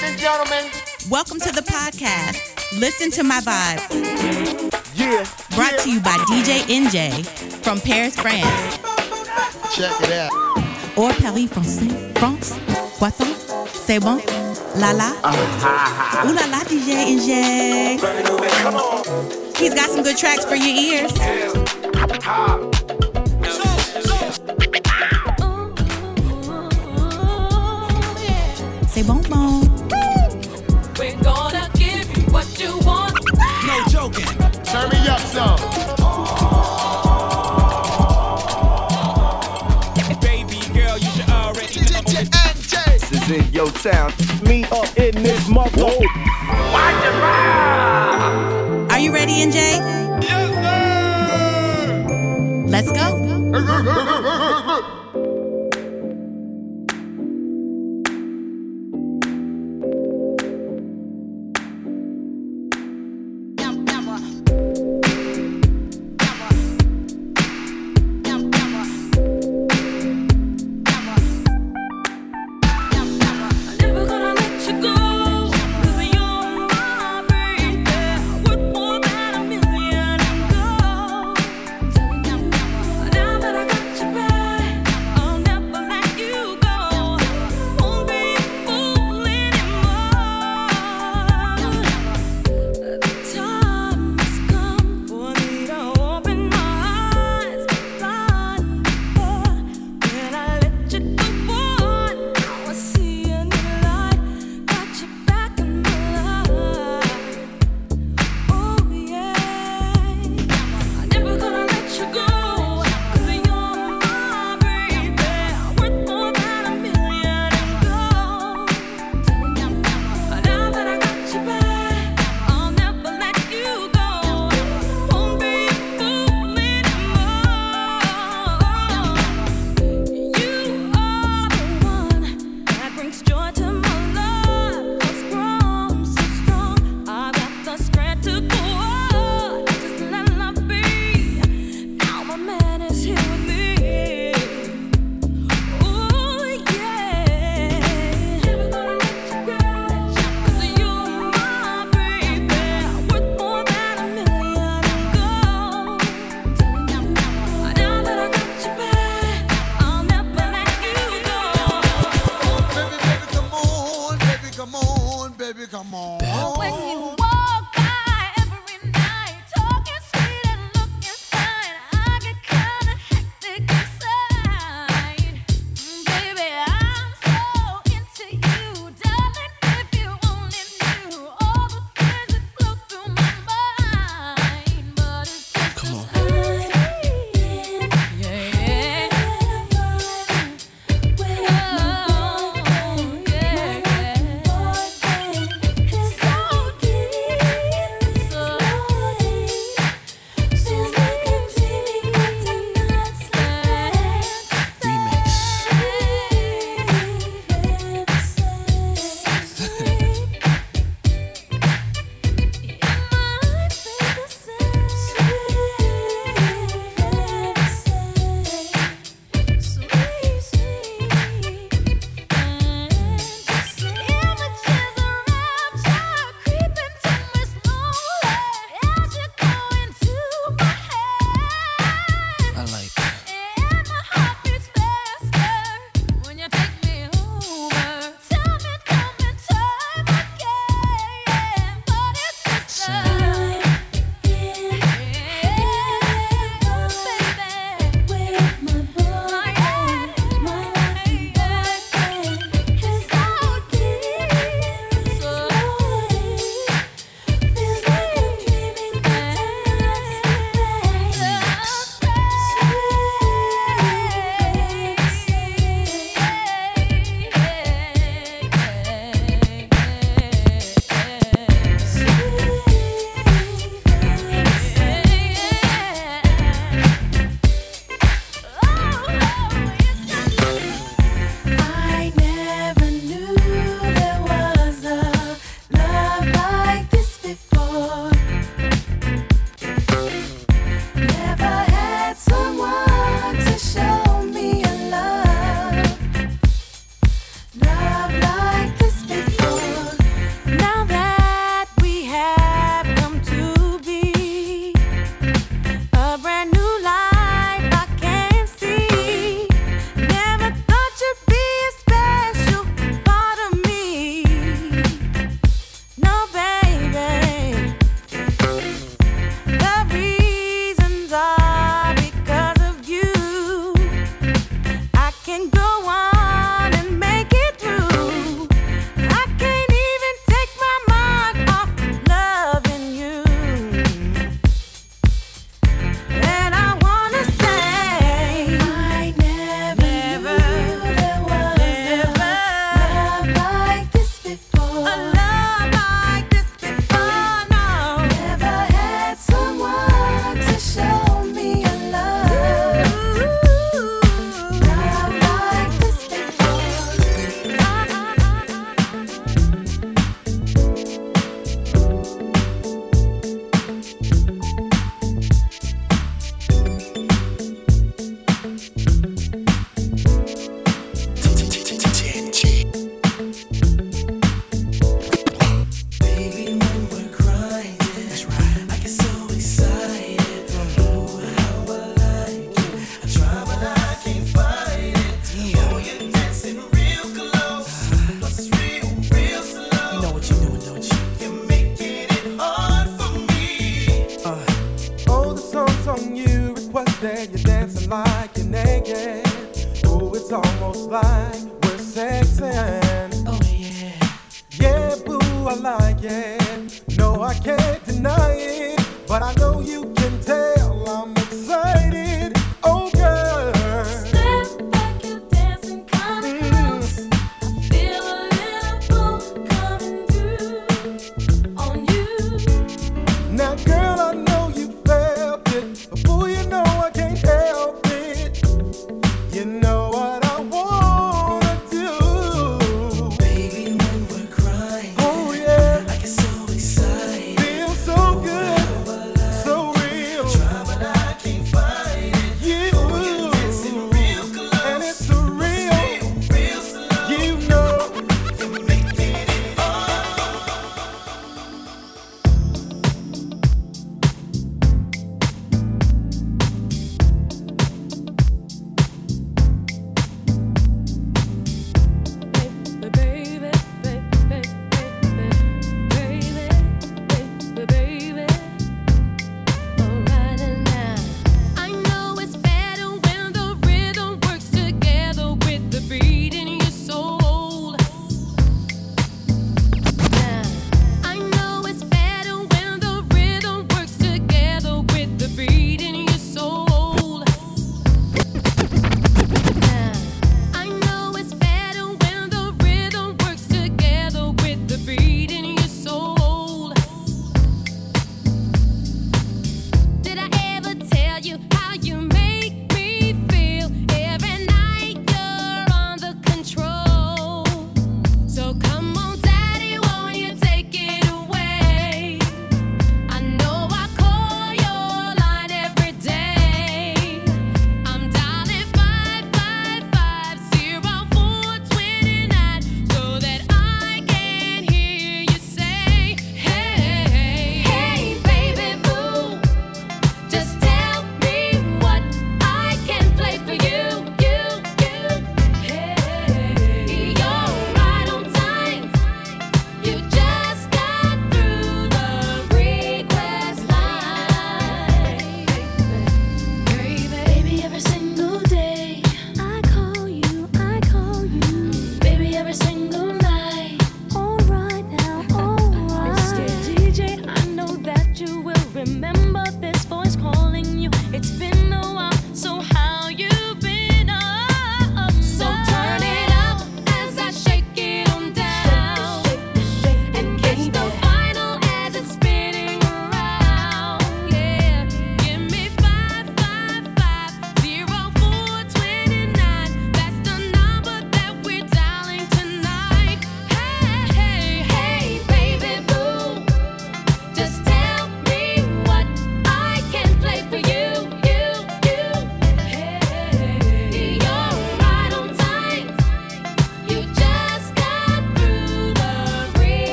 Ladies and gentlemen, Welcome to the podcast. Listen to my vibe. yeah. Brought yeah. to you by DJ Enjay from Paris, France. Check it out. Or Paris, France. France. Poisson. C'est bon. La la. Ah, Ooh la la, DJ Enjay. He's got some good tracks for your ears. C'est bon, bon. In your town. Me up in this mother. Are you ready, Enjay? Yes, sir. Let's go.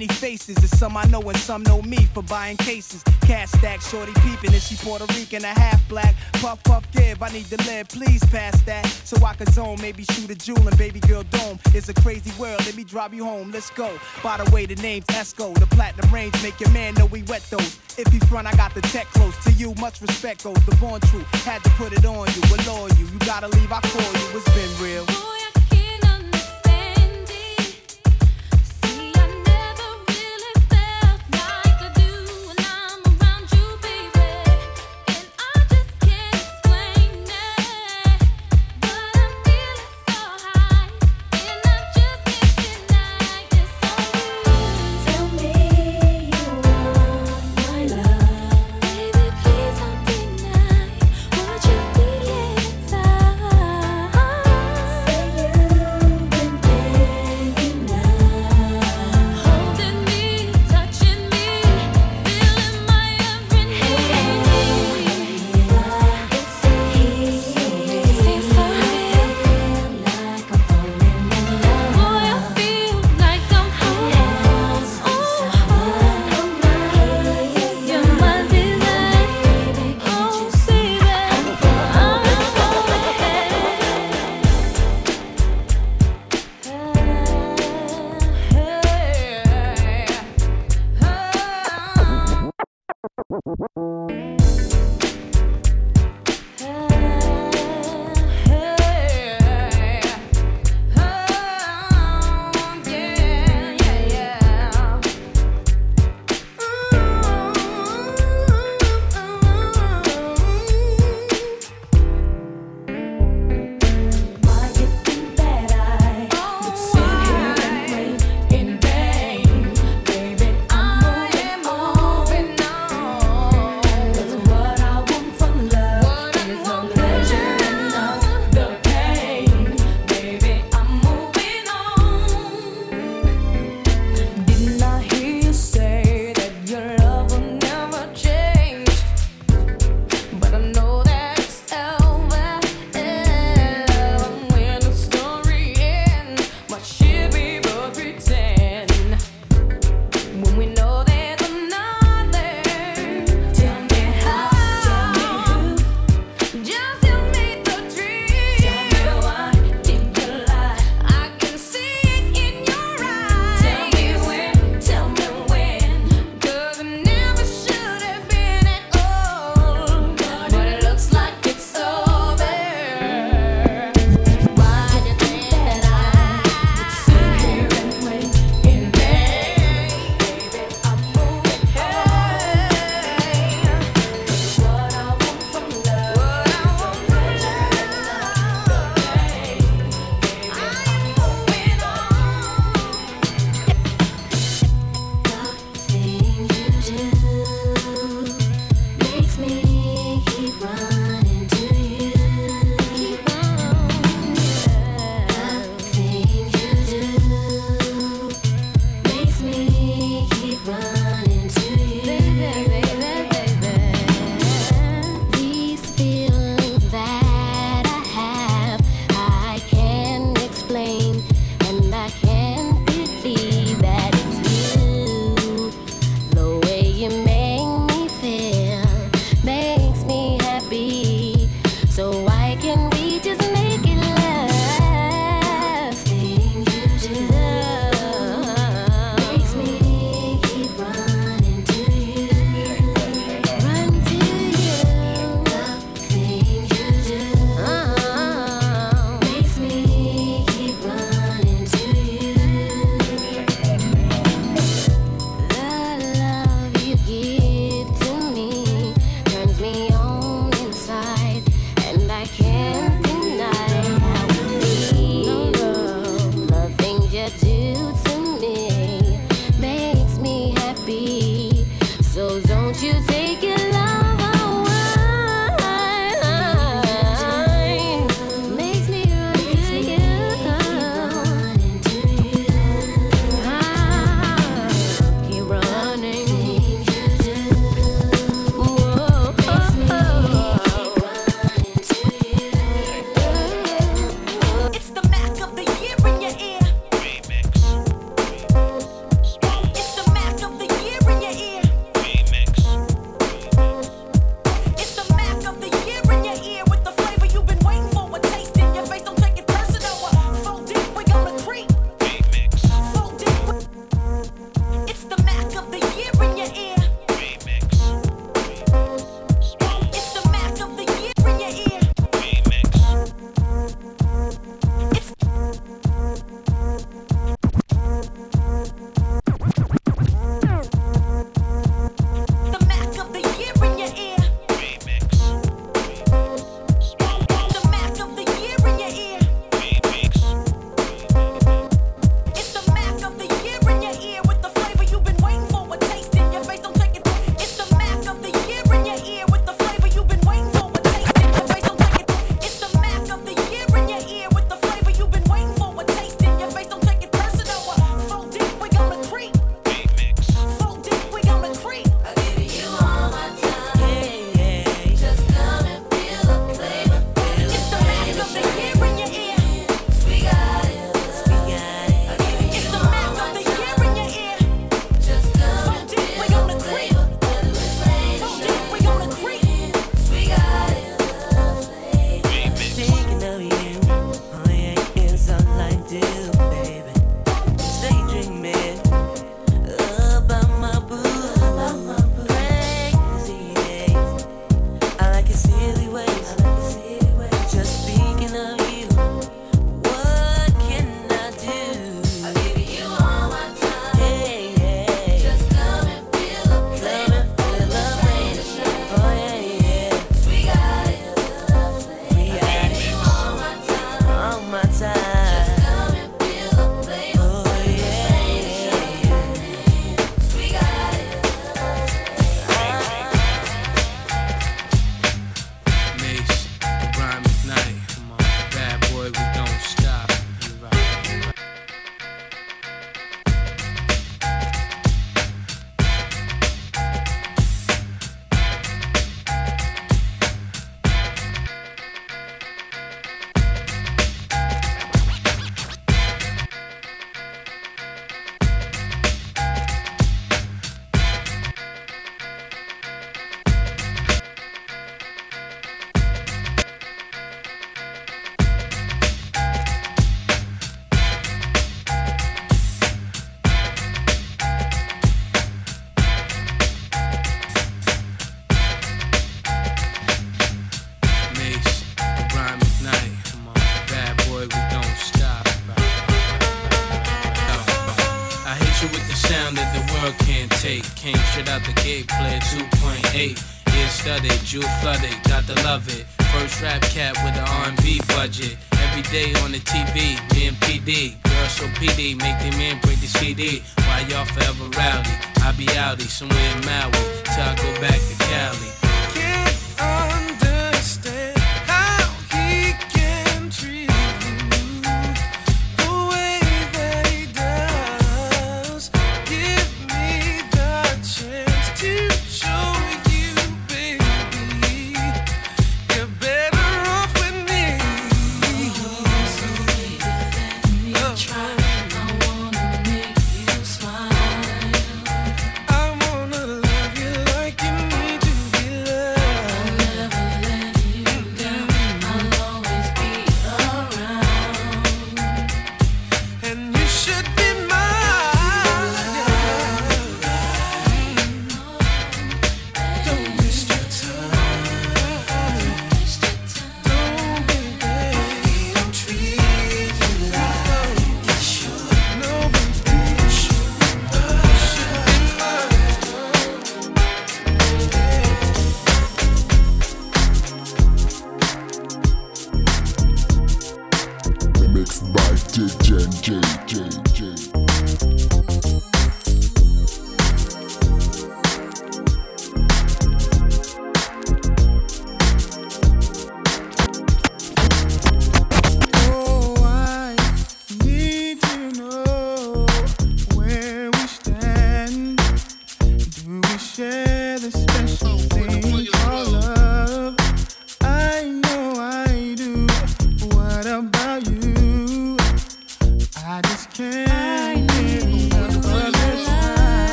Many faces. There's some I know and some know me for buying cases. Cash stack, shorty peeping. Is she Puerto Rican a half black? Puff, puff, give. I need to live, please pass that. So I can zone, maybe shoot a jewel and baby girl dome. It's a crazy world, let me drive you home. Let's go. By the way, the name's Esco. The platinum range make your man know we wet those. If you front, I got the tech close. To you, much respect goes. The born true, had to put it on you. Allure you, you gotta leave, I call you. It's been real.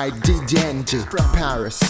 By DJ Enjay from Paris.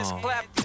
Hand, oh. Boogie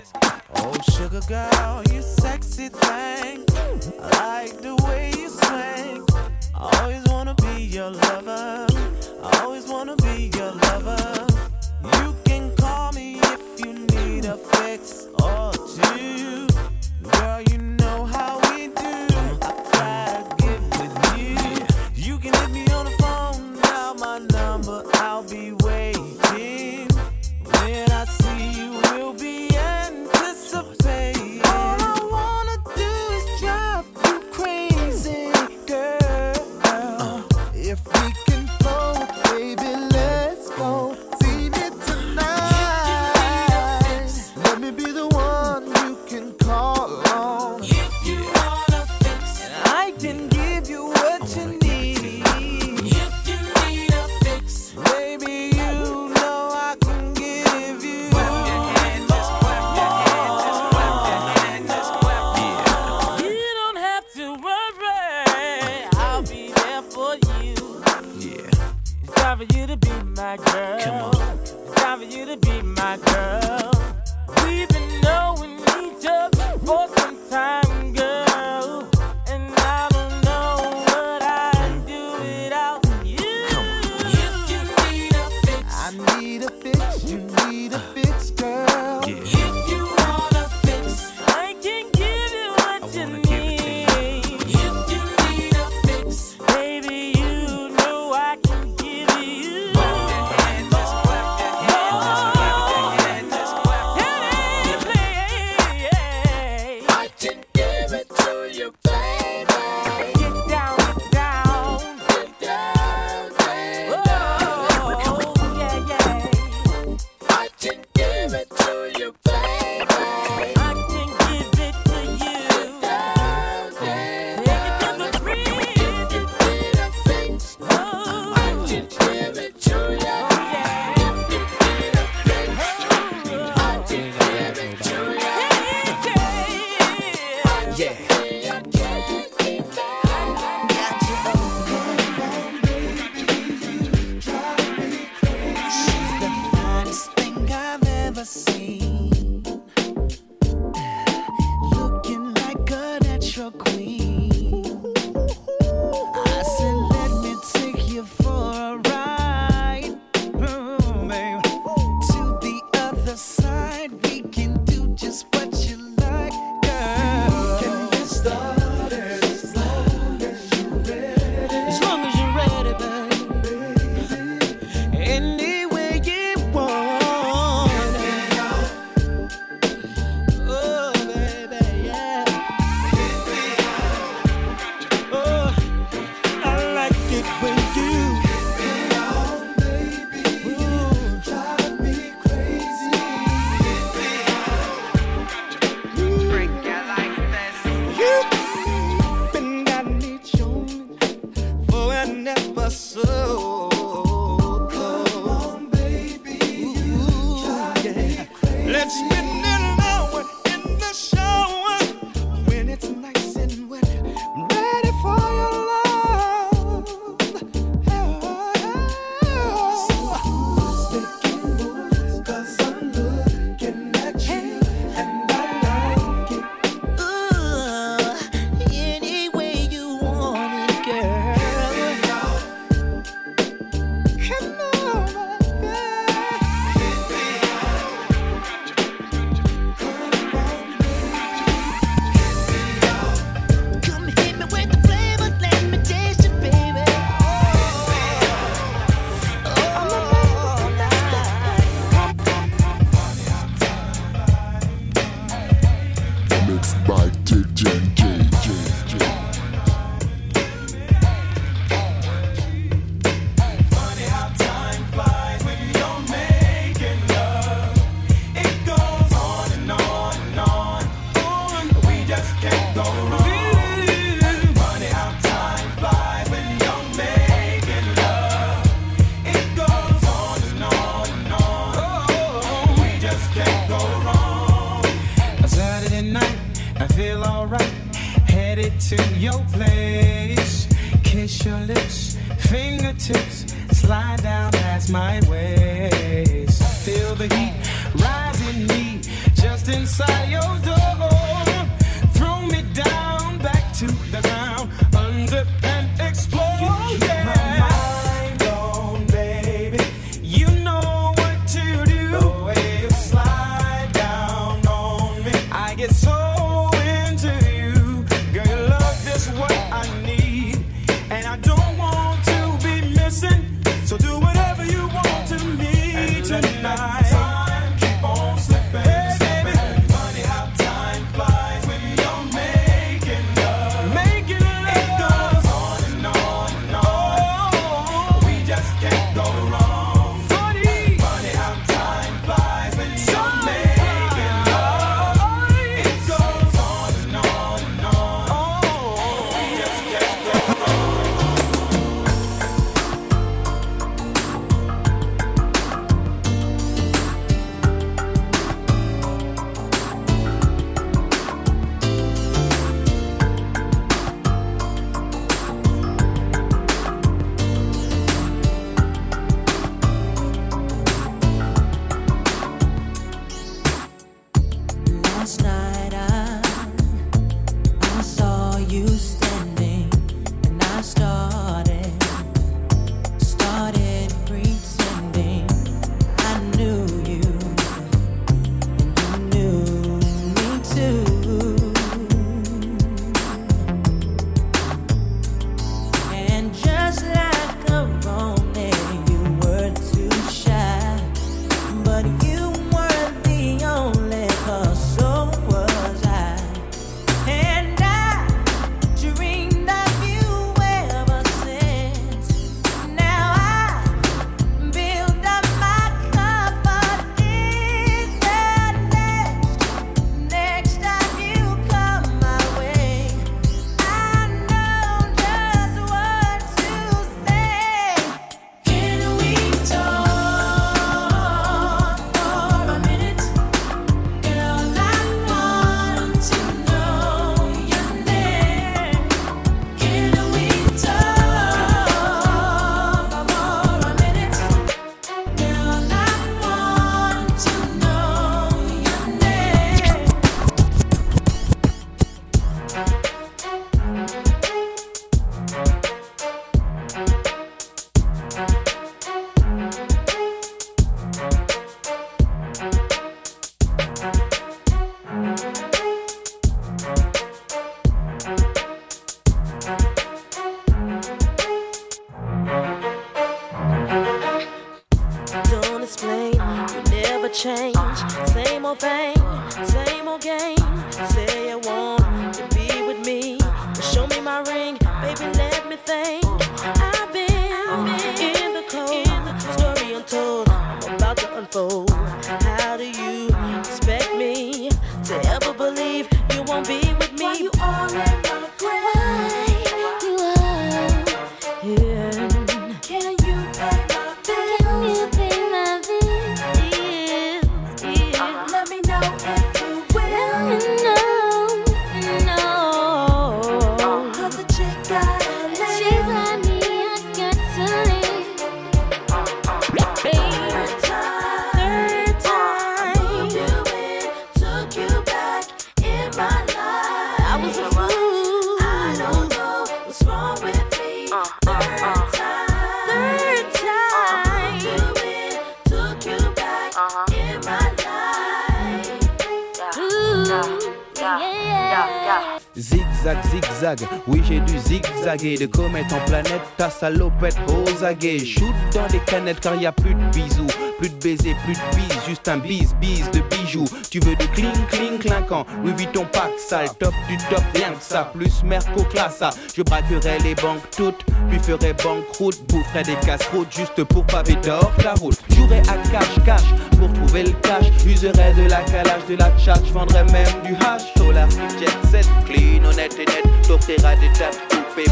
de comète en planète, ta salopette aux aguets. Shoot dans des canettes car y a plus de bisous, plus de baisers, plus de bise, juste un bise, bise de bijoux. Tu veux du cling, cling, clinquant, Louis Vuitton pack sale, top du top, rien que ça, plus merco classa. Je braquerai les banques toutes, puis ferai banqueroute, boufferai des casse-routes juste pour paver d'or la route. Jouerai à cash, cash pour trouver le cash, userai de la calage, de la tchat, vendrai même du hash. Solar, jet set, clean, honnête et net, t'offriras des tas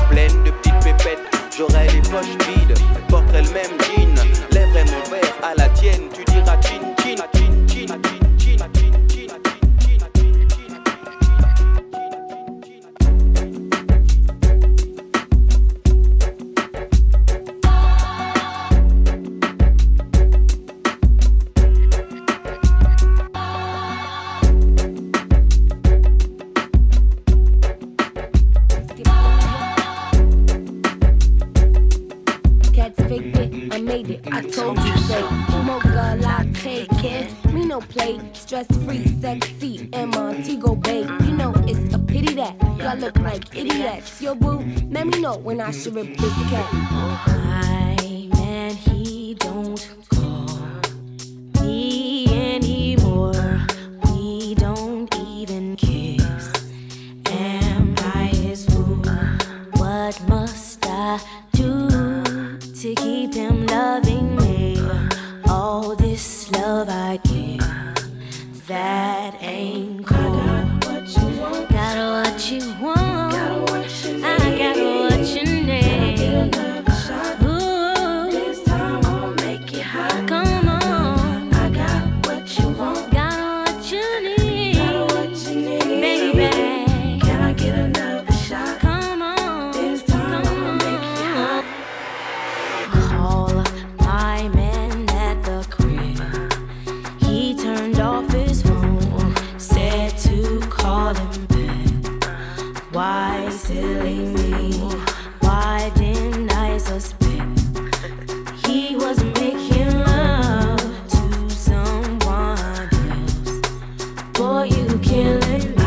pleine de petites pépettes. J'aurai les poches vides, porterai le même jean. Lèverai mon verre à la tienne, tu diras chin know when I should Boy,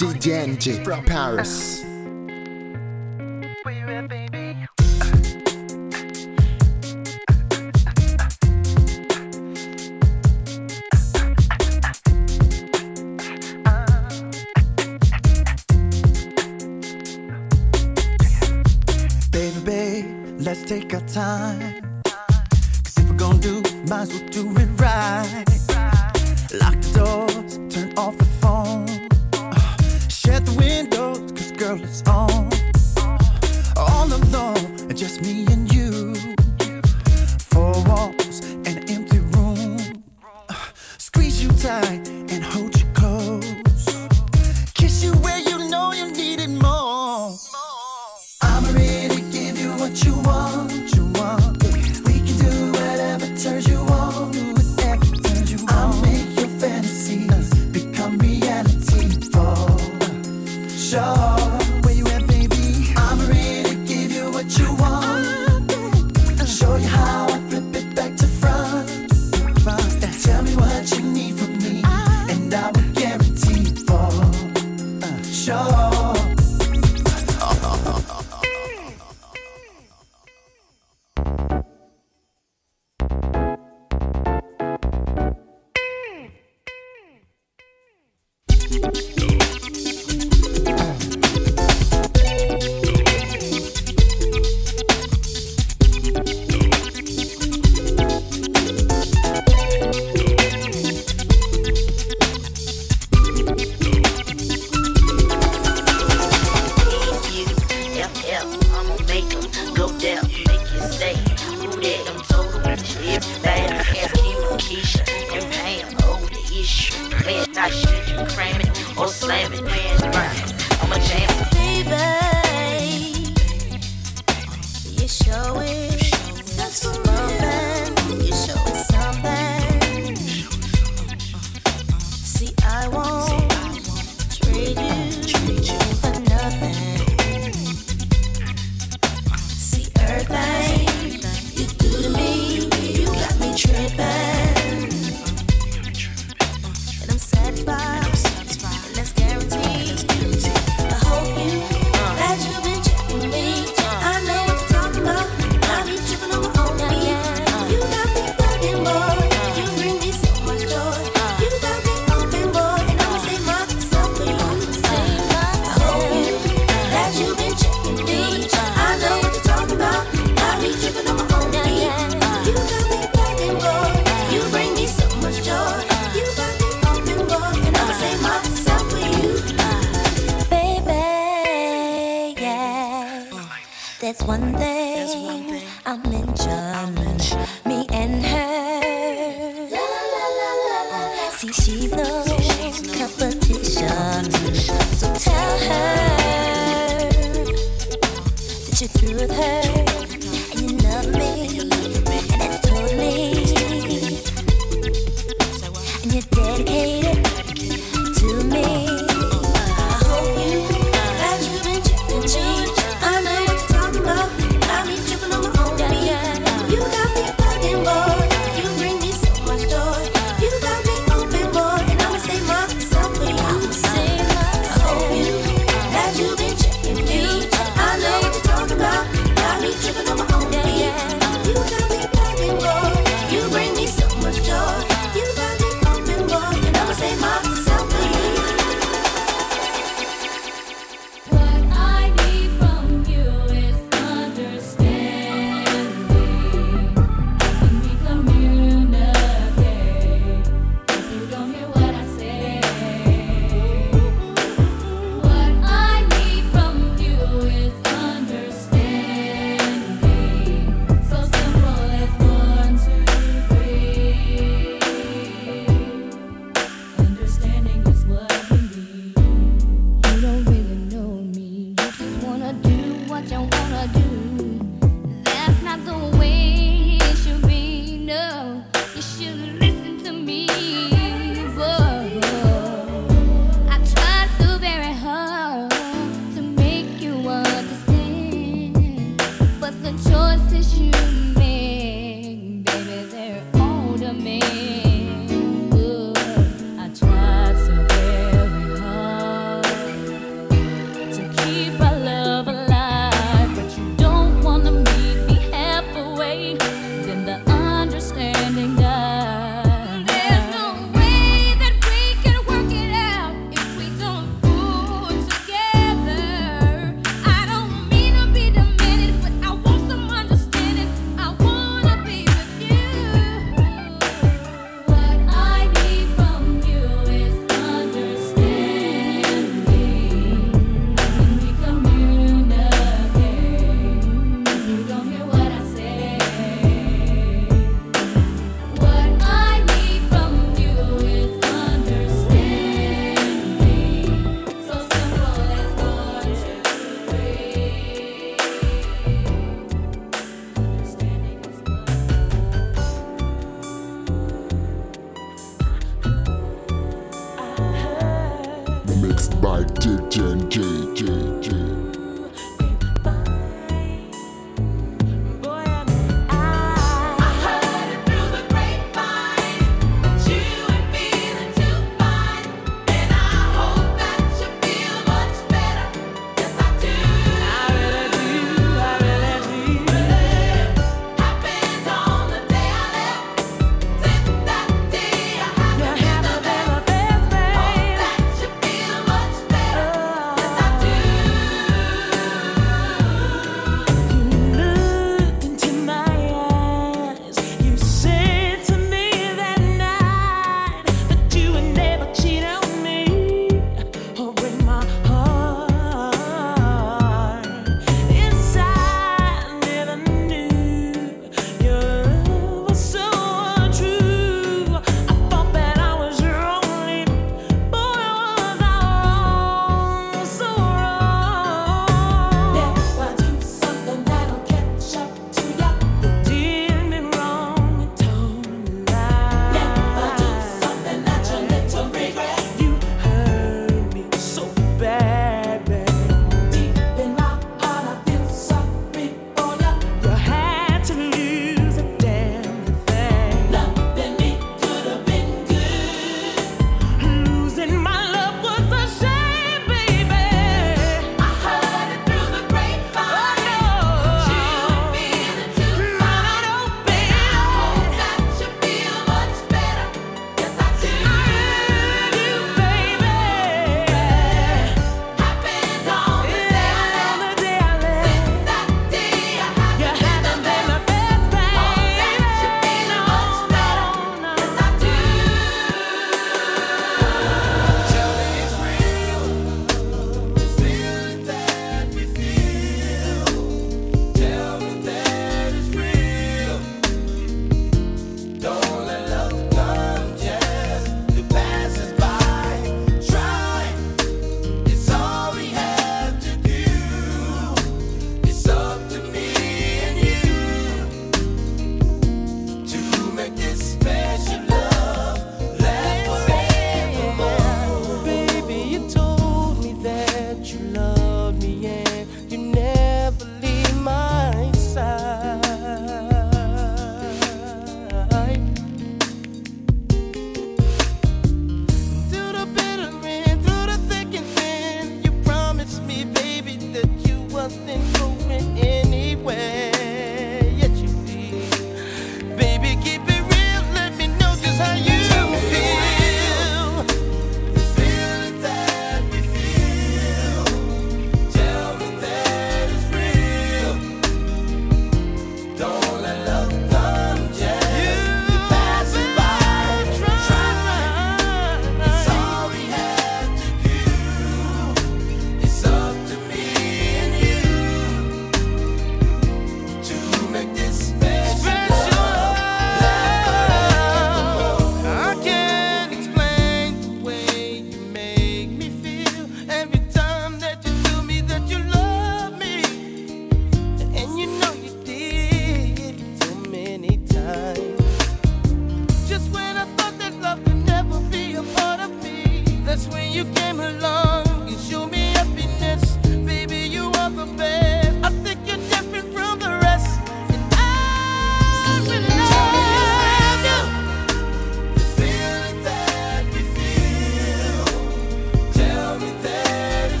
DJ from Paris. That's one thing, That's one thing I'll mention. I'll mention.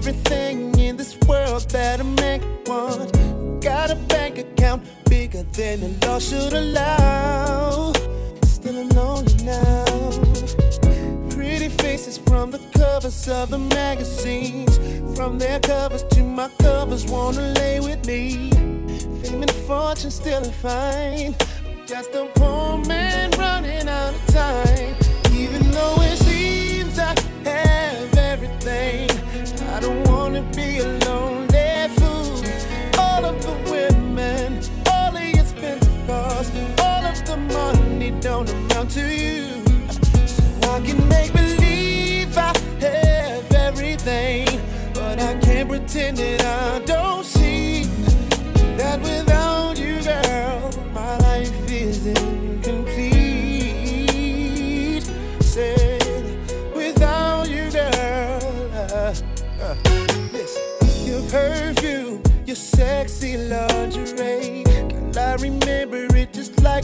everything in this world that a man wants. Got a bank account bigger than the law should allow. Still I'm lonely now. Pretty faces from the covers of the magazines. From their covers to my covers, wanna lay with me. Fame and fortune still I find. Just a poor man running out of time. Even though it seems I have everything. I don't wanna be a lonely fool. All of the women, all of your all of the money don't amount to you. So I can make believe I have everything, but I can't pretend that I don't.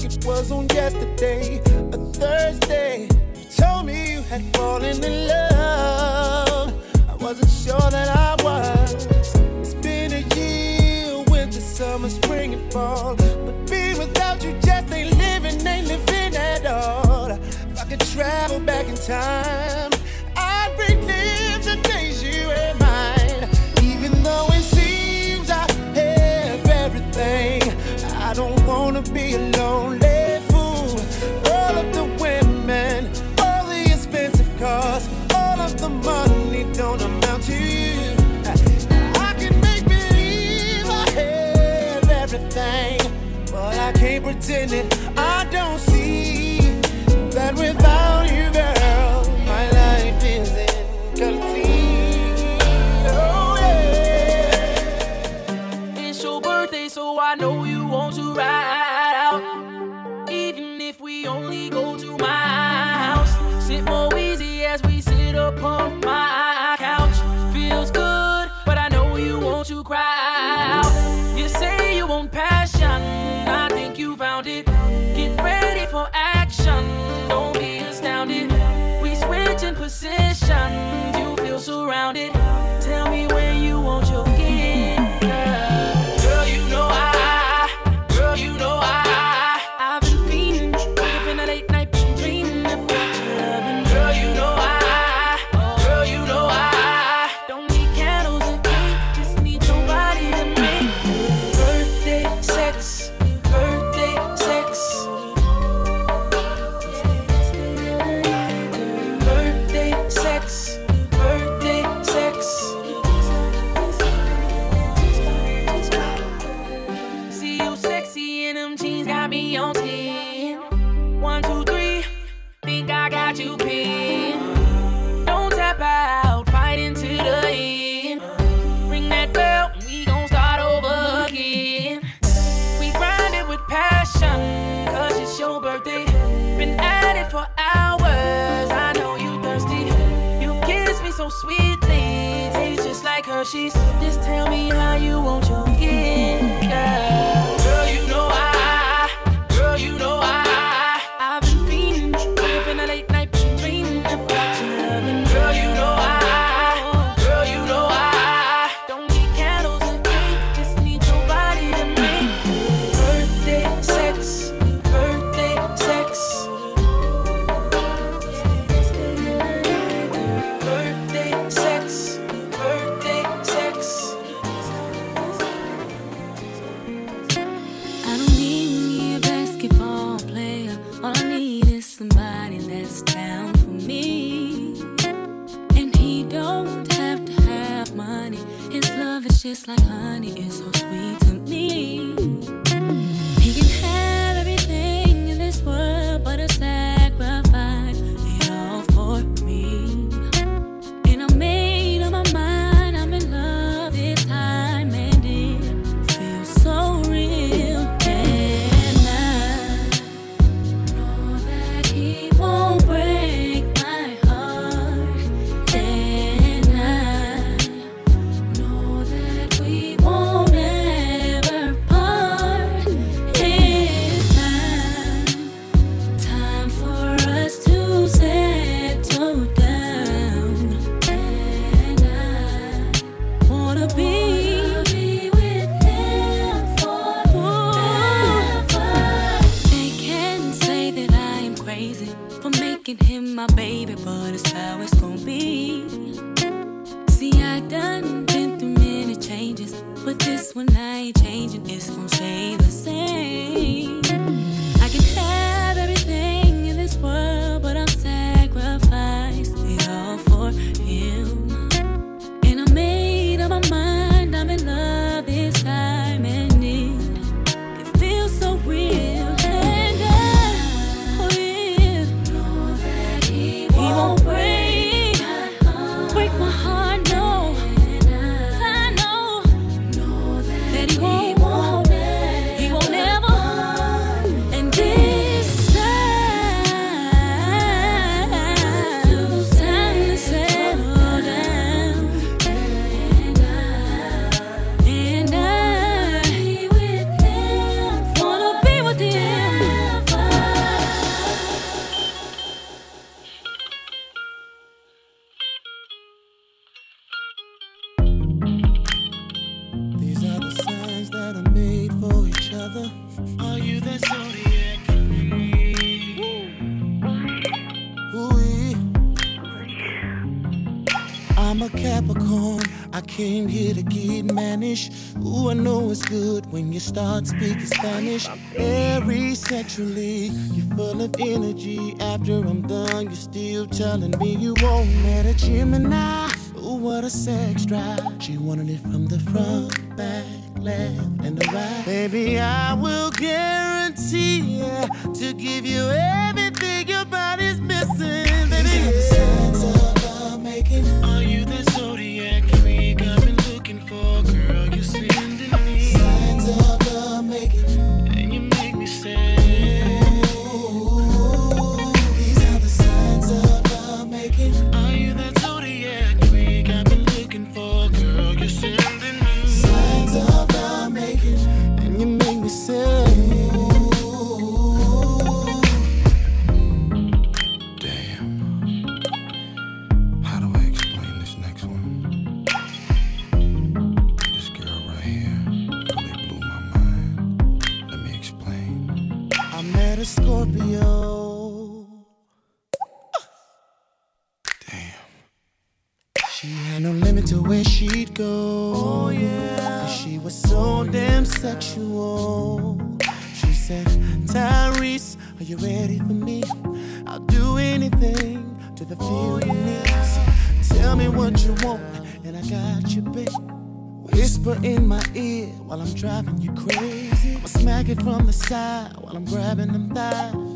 it was on yesterday, a Thursday. You told me you had fallen in love. in it. good when you start speaking Spanish. Very sexually, you're full of energy. After I'm done, you're still telling me you won't let a Gemini. Ooh, what a sex drive. She wanted it from the front, back, left, and the right. Baby, I will guarantee yeah, to give you everything side while I'm grabbing them thighs.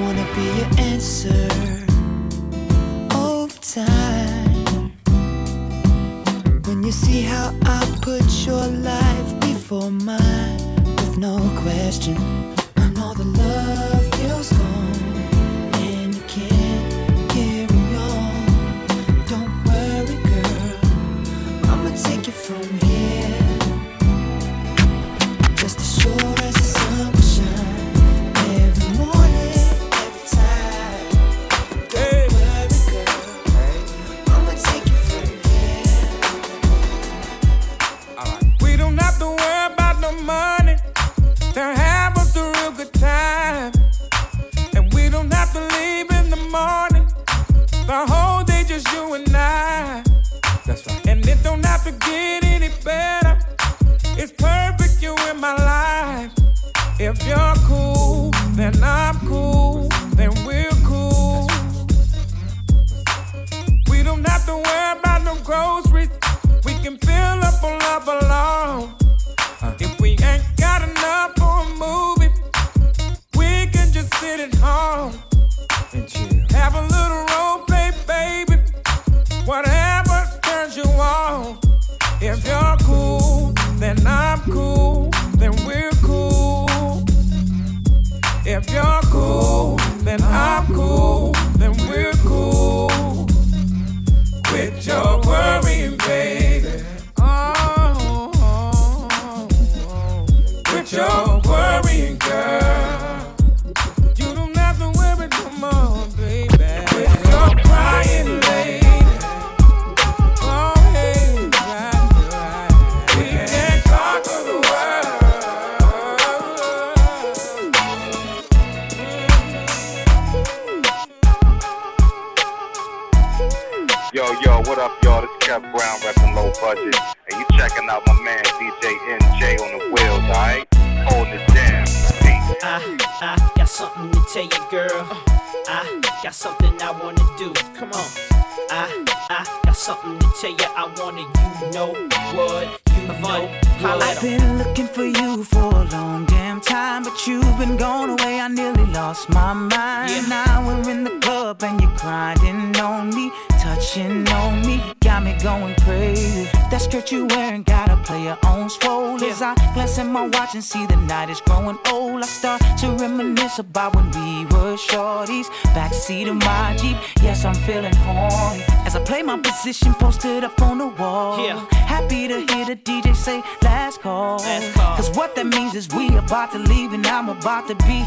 wanna be your answer over time. When you see how I put your life before mine with no question. About to be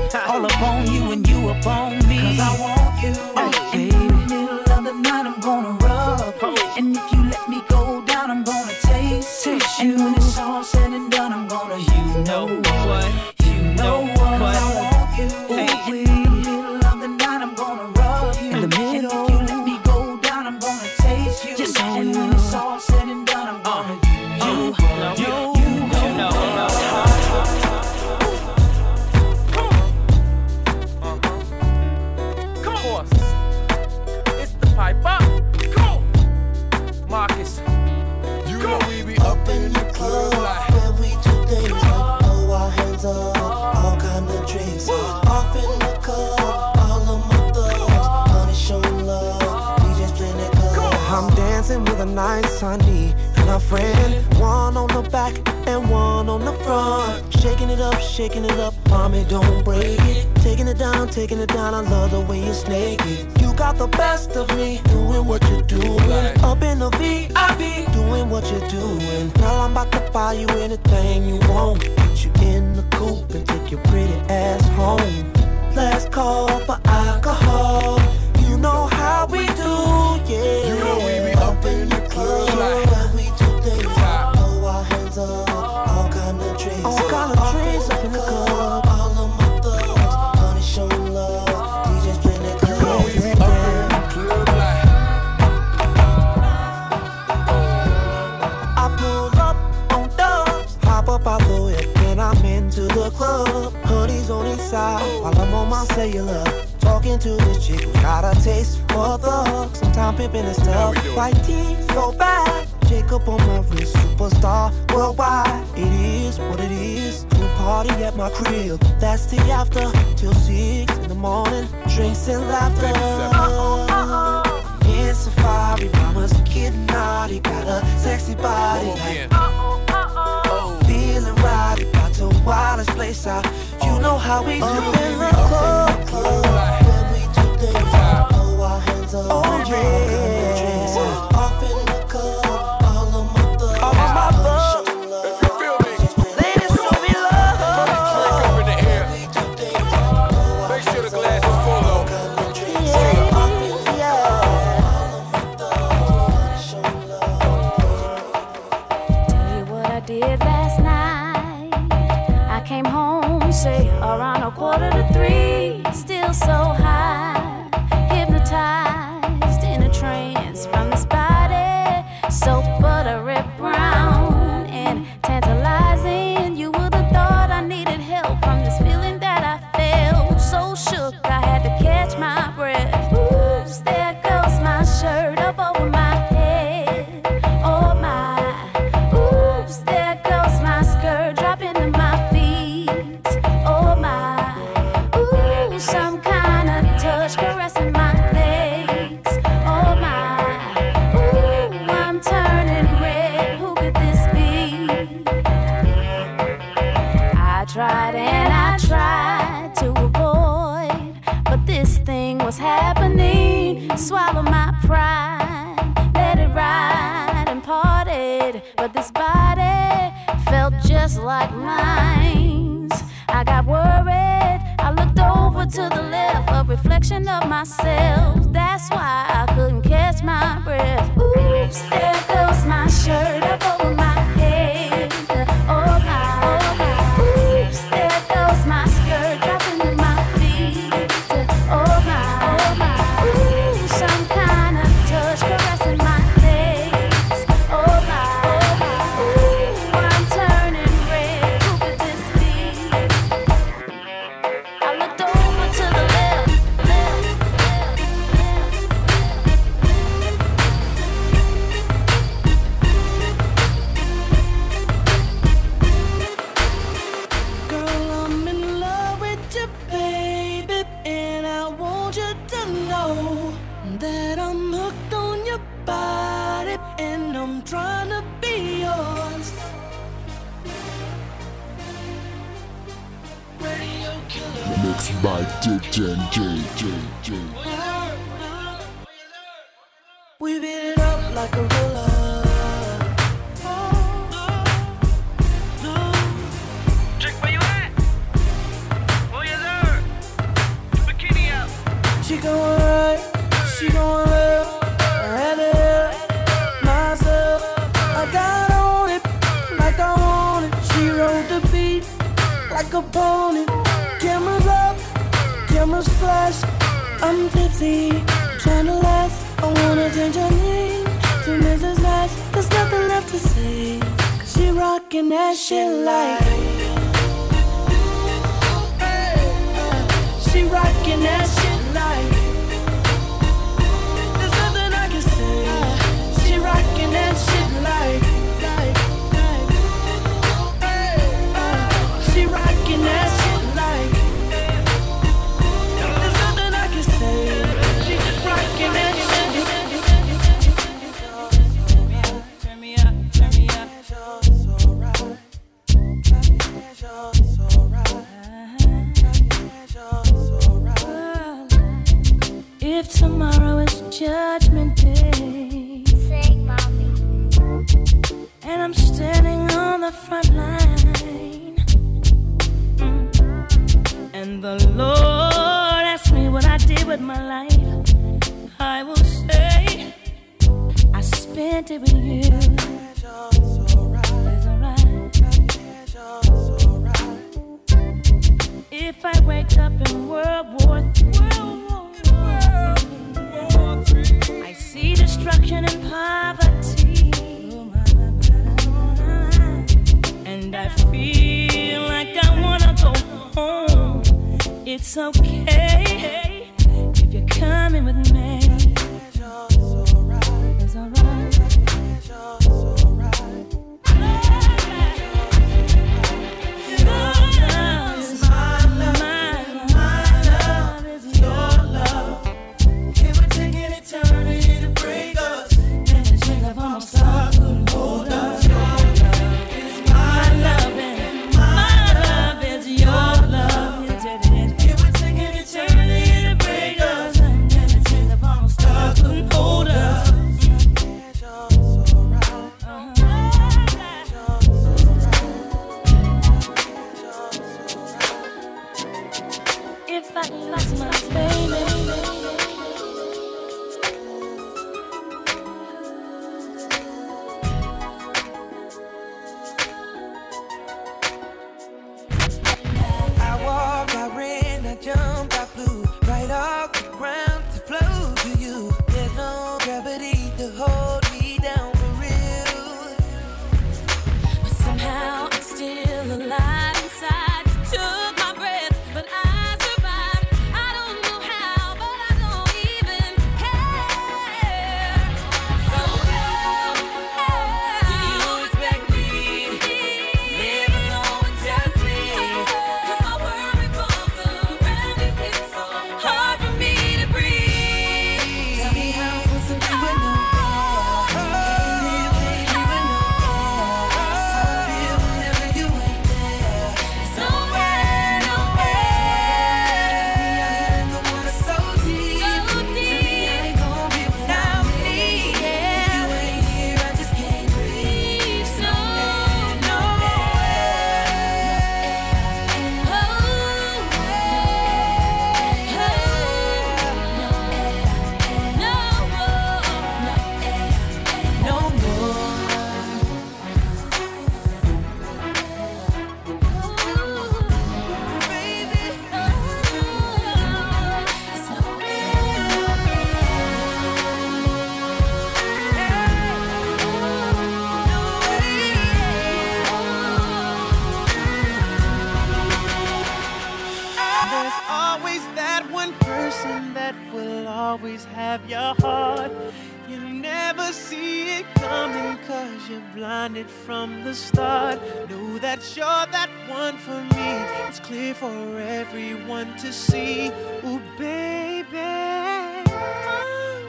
from the start. Know that you're that one for me. It's clear for everyone to see. Ooh, baby.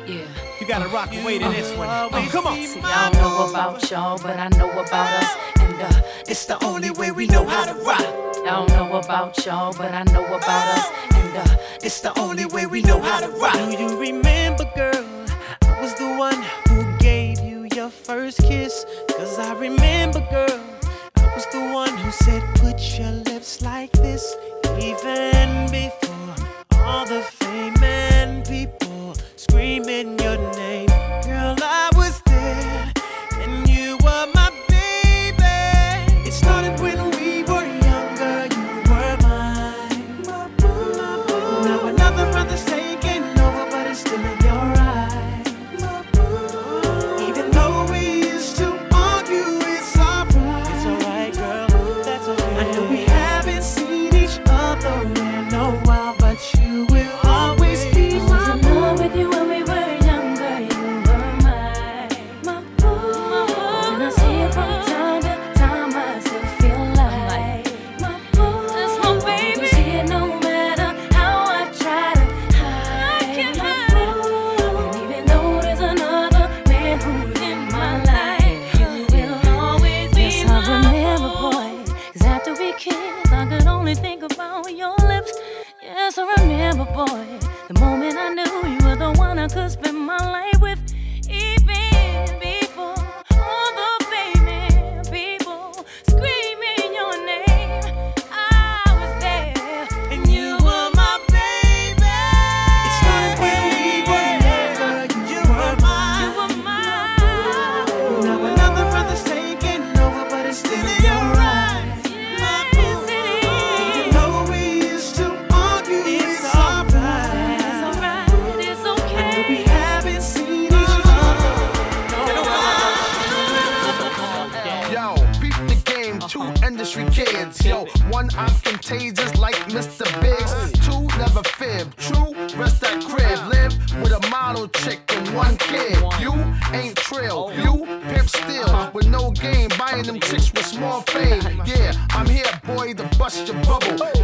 Yeah. You gotta rock and wait in this one. Oh, come on. See, I don't know about y'all, but I know about us. And uh, it's the only way we know how to rock. I don't know about y'all, but I know about us. And uh, it's the only way we know how to rock. Do you remember, girl? I was the one your first kiss. Cause I remember, girl, I was the one who said, Put your lips like this. Even before all the fame and people screaming your name. Yeah, I'm here, boy, to bust your bubble.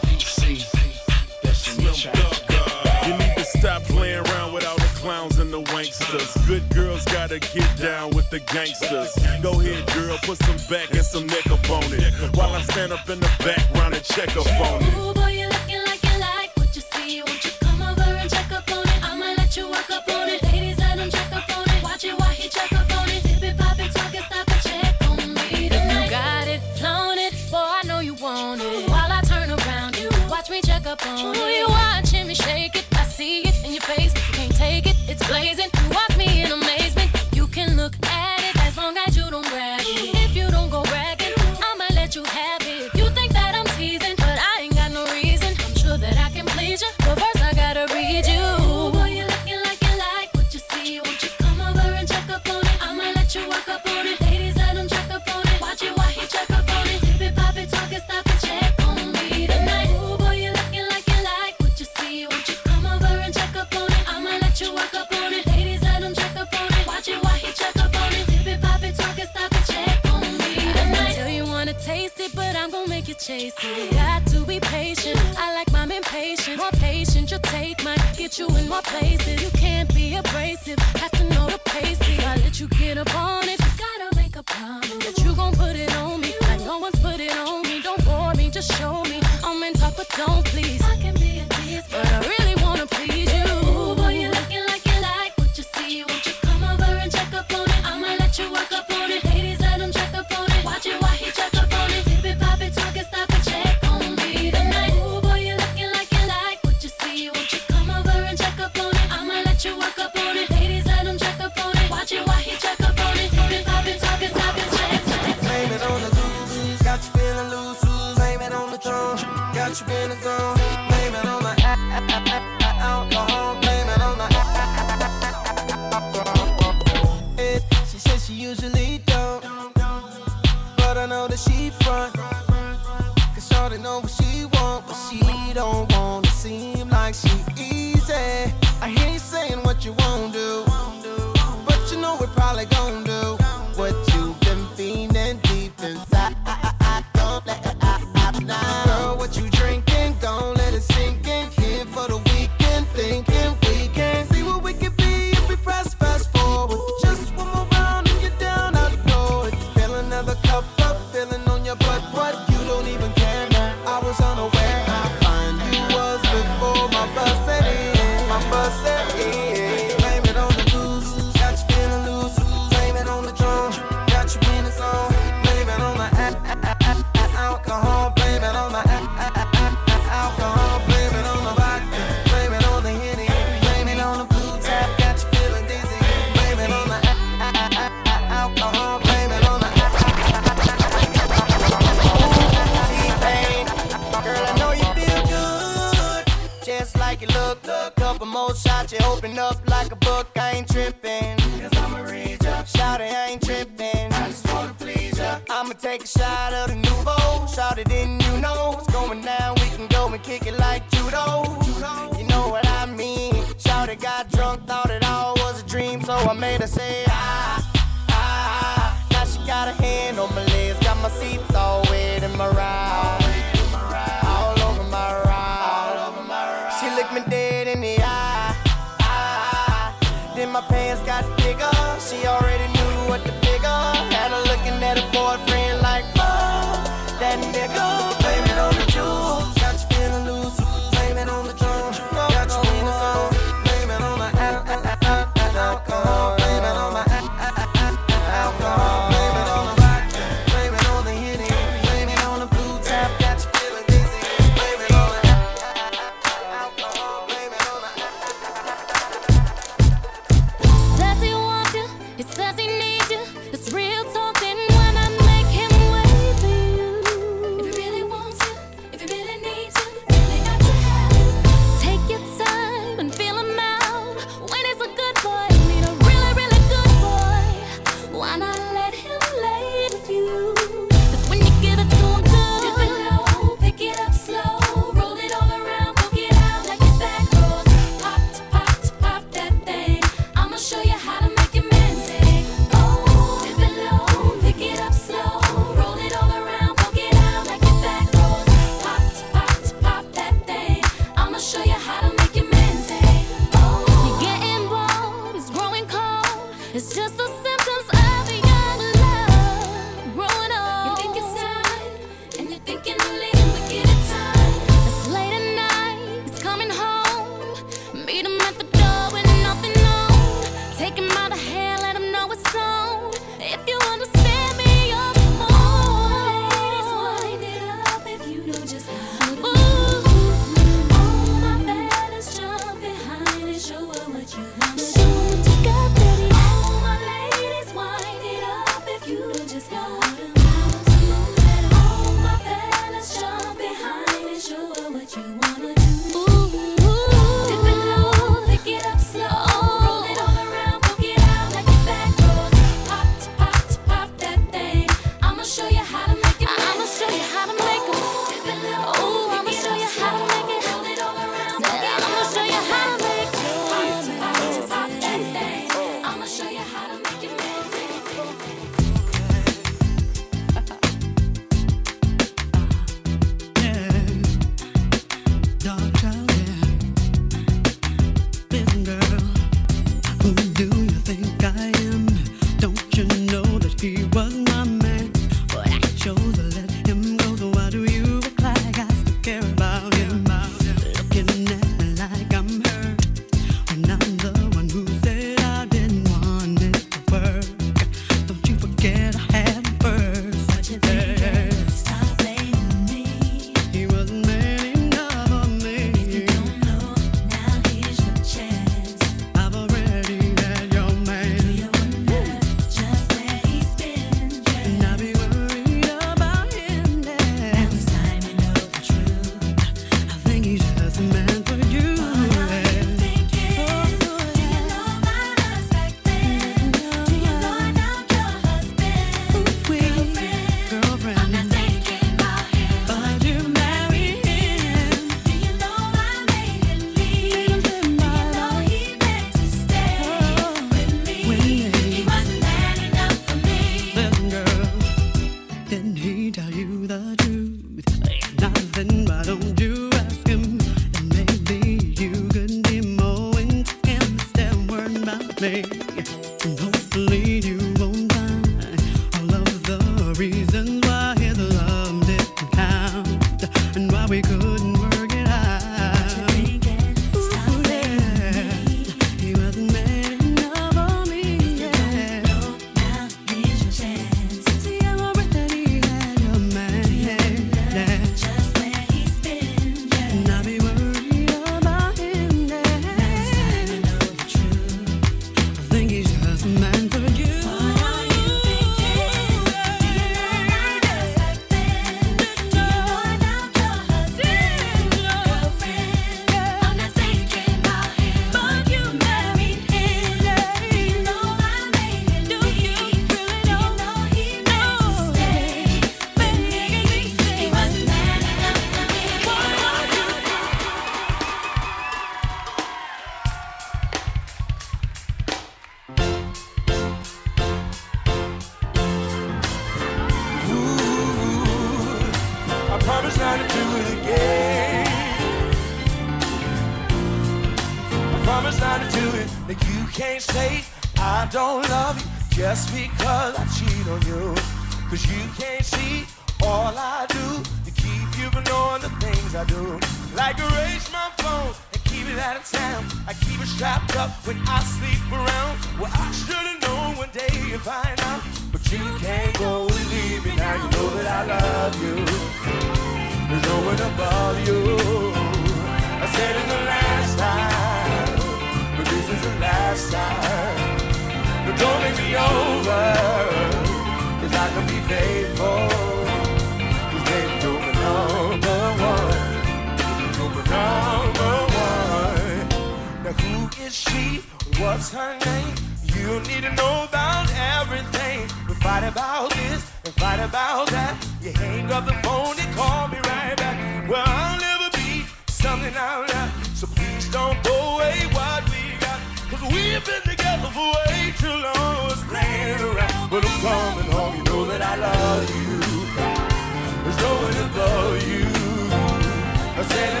I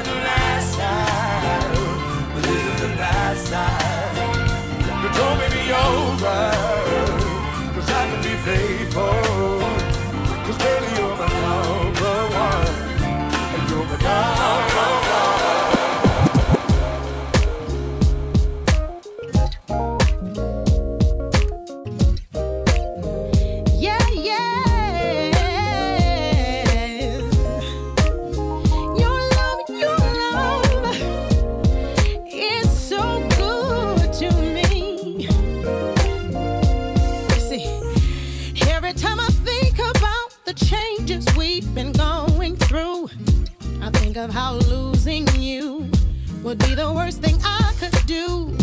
would be the worst thing I could do.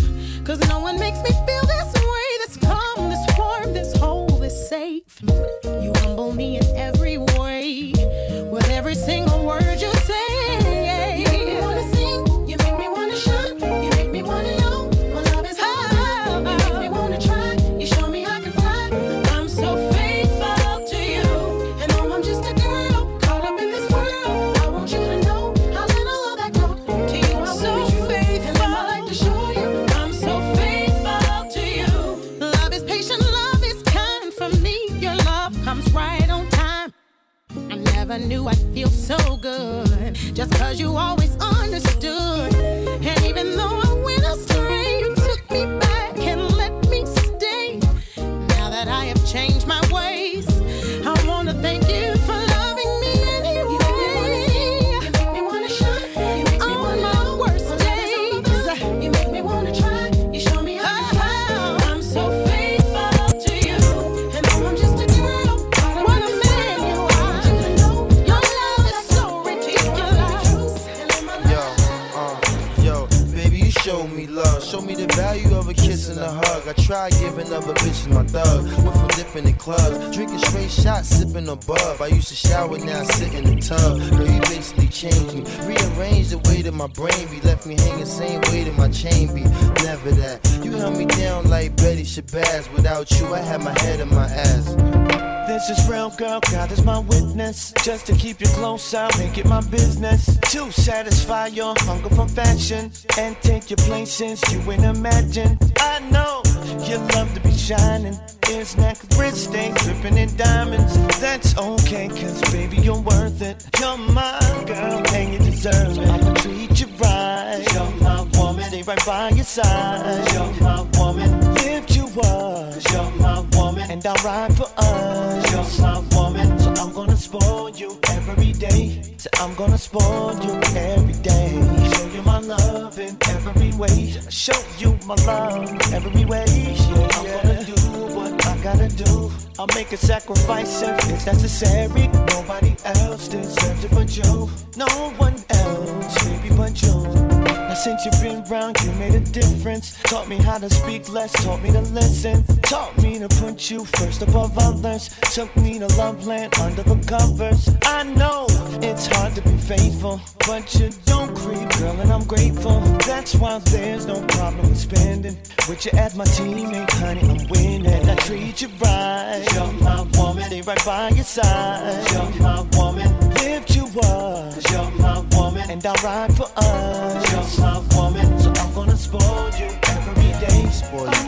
Cause no one makes me feel this way, cause you always tried giving other bitches my thug. Went from dipping in clubs, drinking straight shots, sipping above. I used to shower, now sit in the tub. Girl, you basically changed me. Rearranged the way that my brain be. Left me hanging same way that my chain be. Never that. You held me down like Betty Shabazz. Without you, I had my head in my ass. This is real, girl. God is my witness. Just to keep you close, I'll make it my business. To satisfy your hunger for fashion and take your place since you ain't imagine. I know you love to be shining. It's neck, wrist, stay dripping in diamonds. That's okay, cause baby, you're worth it. You're my girl, and you deserve it. I'ma treat you right. You're my woman, stay right by your side. You're my woman, lift you up. You're my woman, and I'll ride for us. You're my woman, I'm gonna spoil you every day. So I'm gonna spoil you every day. Show you my love in every way. Show you my love every way. Yeah, I'm gonna do what I gotta do. I'll make a sacrifice if it's necessary. Nobody else deserves it but you. No one else, maybe but you. Since you've been around, you made a difference. Taught me how to speak less, taught me to listen. Taught me to put you first above others. Took me to love land under the covers. I know it's hard to be faithful, but you don't creep, girl, and I'm grateful. That's why there's no problem with spending. With you as my teammate, honey, I'm winning. I treat you right. You're my woman, stay right by your side. You're my woman, lift you up. And I ride for us. You're my woman, so I'm gonna spoil you every day. Spoil. You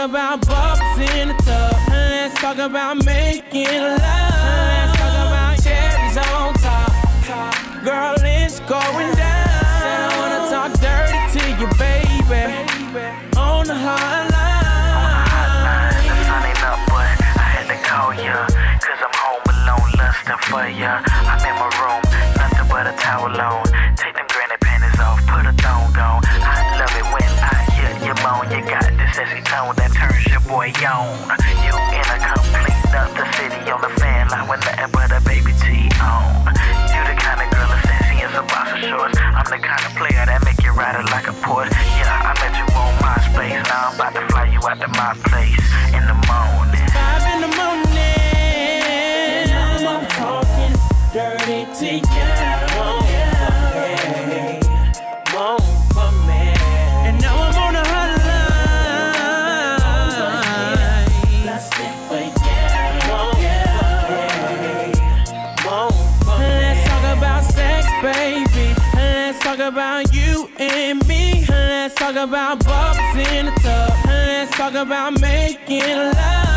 about bubbles in the tub. Let's talk about making love. Let's talk about cherries on top. Girl, it's going down. Said I wanna talk dirty to you, baby. On the hotline. Sun ain't up, but I had to call. Cause I'm home alone, lusting for ya. I'm in my room, nothing but a towel on. Take them granny panties off, put a thong on. I love it when I hear you moan. You got sexy tone that turns your boy on. You in a complete other city on the fan line with nothing but a baby T on. You the kind of girl that's sexy in some boxer shorts. I'm the kind of player that make you ride it like a Porsche. Yeah, I met you on my MySpace. Now I'm about to fly you out to my place in the morning. Five in the morning. And I'm talking dirty to you. About bubbles in the tub. Let's talk about making love.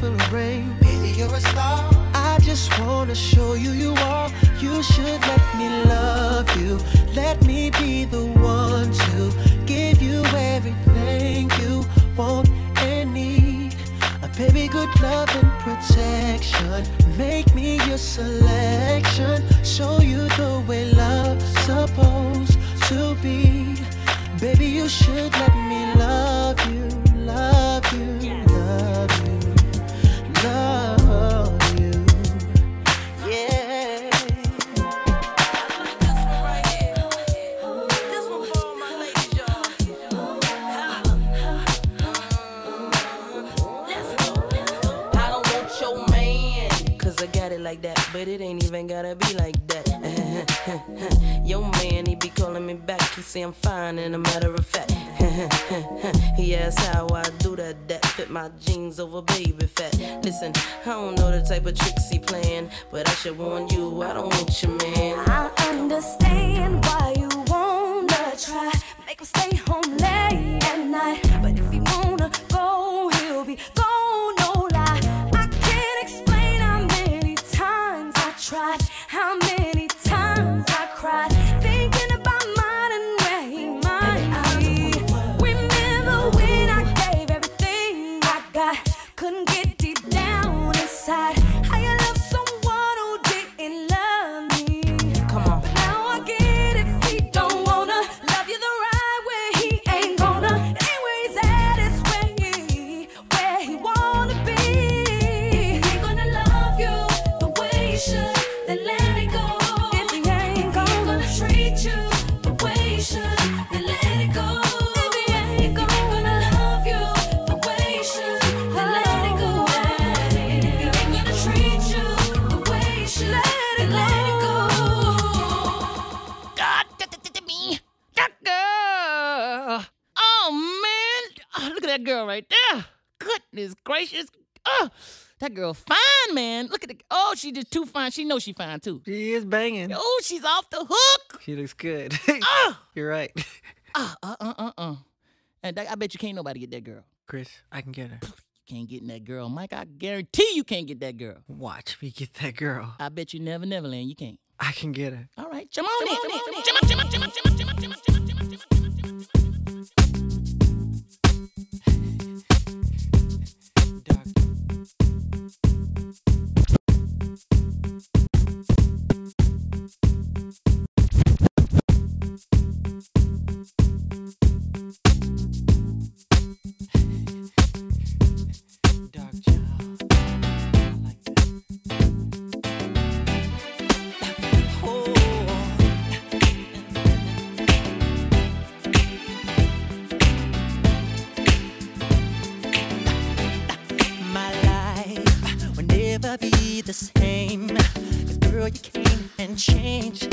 full rain. Baby, you're a star. I just wanna show you you are. You should let me love you. Let me be the one to give you everything you want and need. Uh, baby, good love and protection. Make me your selection. Show you the way love's supposed to be. Baby, you should let me love you. ain't gotta be like that. Yo, man, he be calling me back. He say I'm fine, and a matter of fact, he asks how I do that. That fit my jeans over baby fat. Listen, I don't know the type of tricks he playing, but I should warn you, I don't want you, man. I understand why you wanna try, make him stay home late at night. But if he wanna go, he'll be gone. right there. Goodness gracious. Oh, that girl fine, man. Look at the oh, she just too fine. She knows she fine too. She is banging. Oh, she's off the hook. She looks good. oh. You're right. Uh uh uh uh uh. And that, I bet you can't nobody get that girl. Chris, I can get her. You can't get in that girl, Mike. I guarantee you can't get that girl. Watch me get that girl. I bet you never, never land. You can't. I can get her. All right, come on. Come on. Come on change.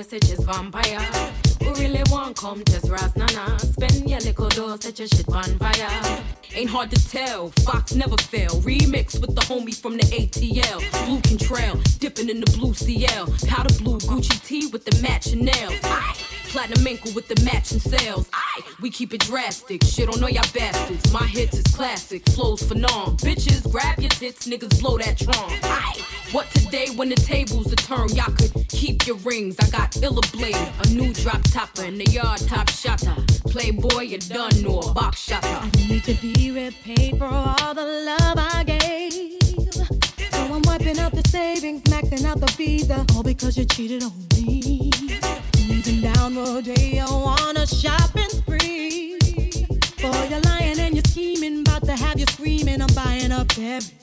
we say vampire. Who really want come just ras nana? Spend your little dough, set your shit on fire. Ain't hard to tell, Fox never fail. Remix with the homie from the ATL. Blue Contrail, dipping in the blue CL. Powder blue Gucci T with the matching nails. Platinum ankle with the matching sales. Aye. We keep it drastic, shit on all know y'all bastards. My hits is classic, flows for non. Bitches, grab your tits, niggas blow that drum. Aye. What today when the tables are turned? Y'all could Keep your rings, I got Illa Blade, a new drop topper in the yard top shotter. Playboy, you done or box shotter. I need to be repaid for all the love I gave. So I'm wiping out the savings, maxing out the visa, uh, all because you cheated on me. Cruising down Rodeo on a shopping spree. Boy, you're lying and you're scheming, about to have you screaming. I'm buying up everything.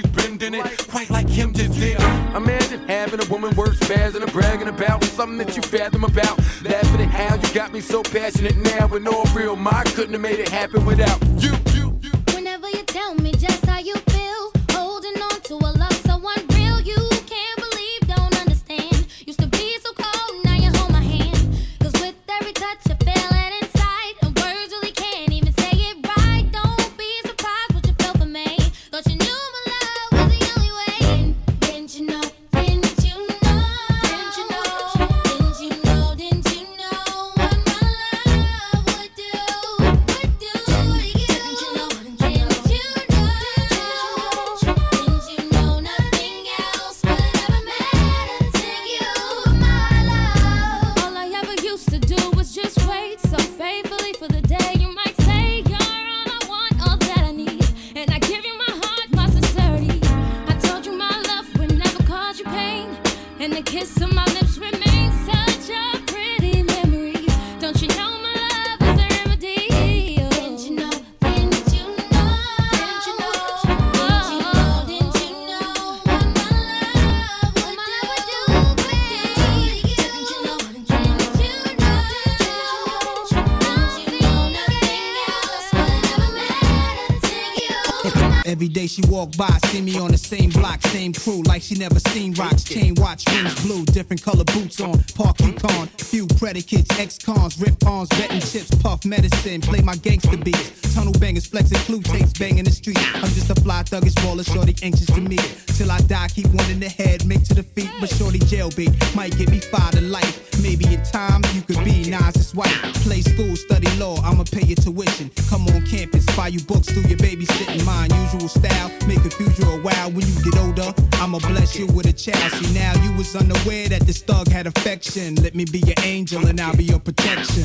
already been same crew like she never seen rocks. Chain watch, rings blue, different color boots on. Parky con, few predicates, ex cons, rip arms, betting chips, puff medicine. Play my gangster beats, tunnel bangers, flexing clue tapes, banging the street. I'm just a fly thuggish baller, shorty anxious to meet. Till I die, keep one in the head, make to the feet, but shorty jailbait might give me five to life. Maybe in time you could be Nas's wife. Play school, study law, I'ma pay your tuition. Come on campus, buy you books, do your you with a child. See, now you was unaware that this thug had affection. Let me be your angel and I'll be your protection.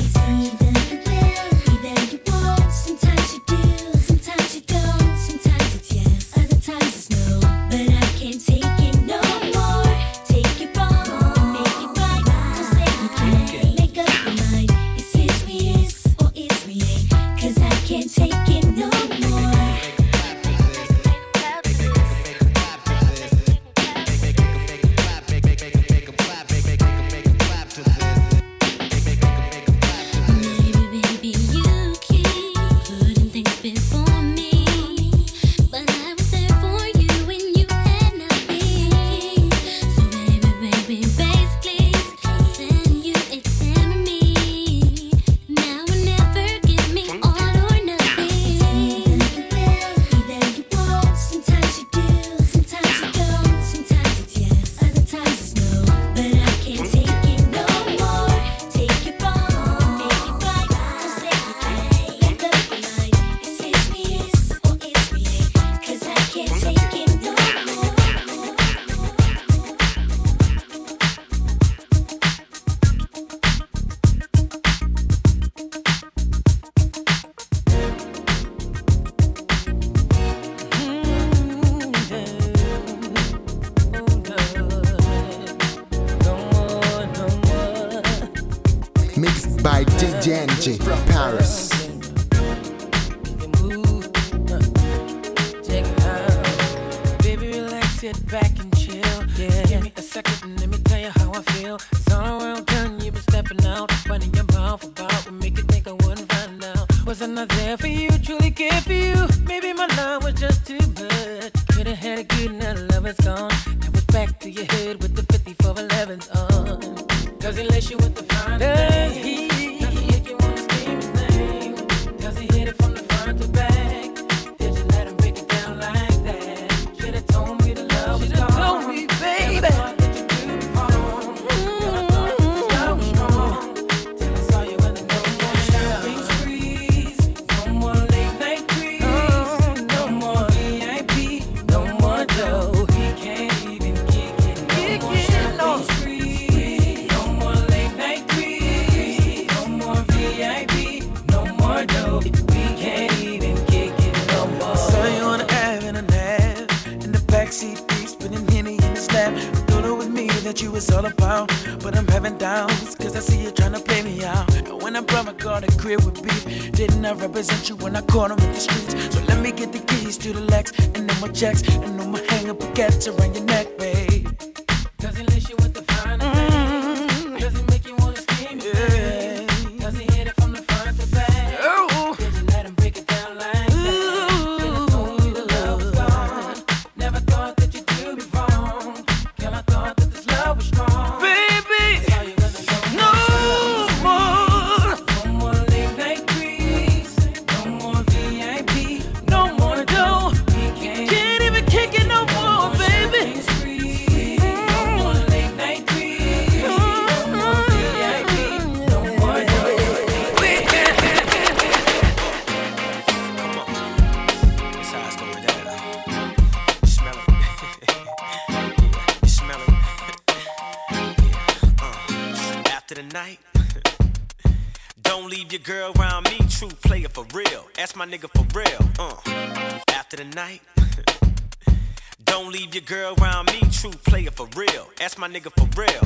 backseat peeps, putting Henny in his lap. Thought it was me that you was all about, but I'm having doubts, cause I see you trying to play me out. And when I brought my car to crib with beef, didn't I represent you when I caught him in the streets? So let me get the keys to the Lex, and then my checks, and then my hang up a around your neck, babe. Cause unless you want the girl around me, true player for real. Ask my nigga for real.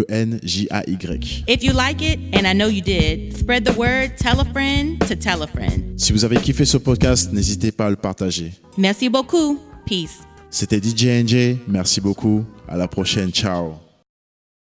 E N J A Y. If you like it, and I know you did, spread the word, tell a friend to tell a friend. Si vous avez kiffé ce podcast, n'hésitez pas à le partager. Merci beaucoup. Peace. C'était DJ NJ. Merci beaucoup. À la prochaine. Ciao.